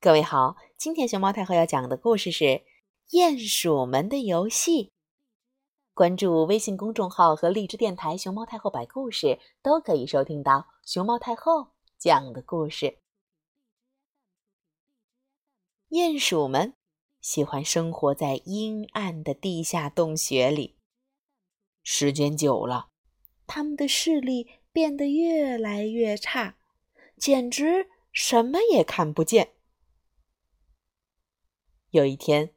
各位好，今天熊猫太后要讲的故事是《鼹鼠们的游戏》。关注微信公众号和荔枝电台“熊猫太后摆故事”，都可以收听到熊猫太后讲的故事。鼹鼠们喜欢生活在阴暗的地下洞穴里，时间久了，他们的视力变得越来越差，简直什么也看不见。有一天，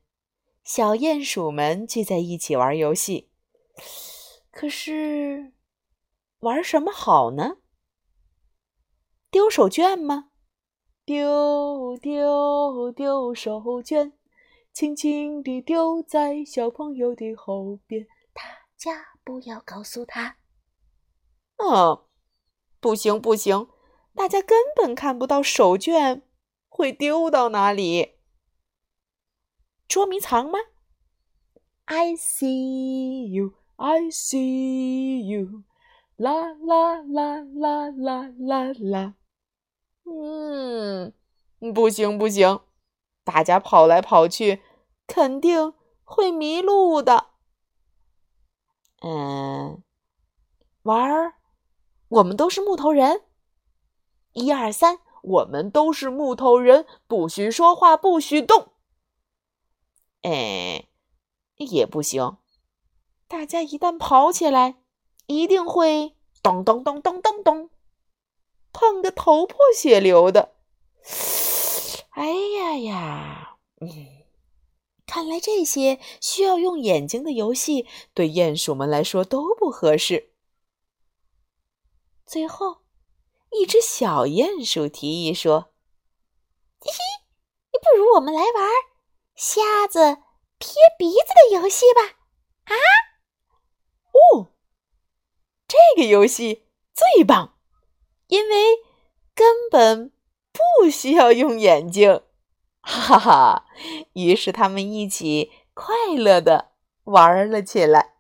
小鼹鼠们聚在一起玩游戏。可是，玩什么好呢？丢手绢吗？丢丢丢手绢，轻轻地丢在小朋友的后边。大家不要告诉他。哦，不行不行，大家根本看不到手绢会丢到哪里。捉迷藏吗？I see you, I see you，啦啦啦啦啦啦啦。嗯，不行不行，大家跑来跑去，肯定会迷路的。嗯，玩儿，我们都是木头人。一二三，我们都是木头人，不许说话，不许动。哎，也不行。大家一旦跑起来，一定会咚咚咚咚咚咚，碰得头破血流的。哎呀呀，嗯，看来这些需要用眼睛的游戏对鼹鼠们来说都不合适。最后，一只小鼹鼠提议说：“嘿嘿，不如我们来玩。”瞎子贴鼻子的游戏吧！啊，哦，这个游戏最棒，因为根本不需要用眼睛，哈哈哈！于是他们一起快乐的玩了起来。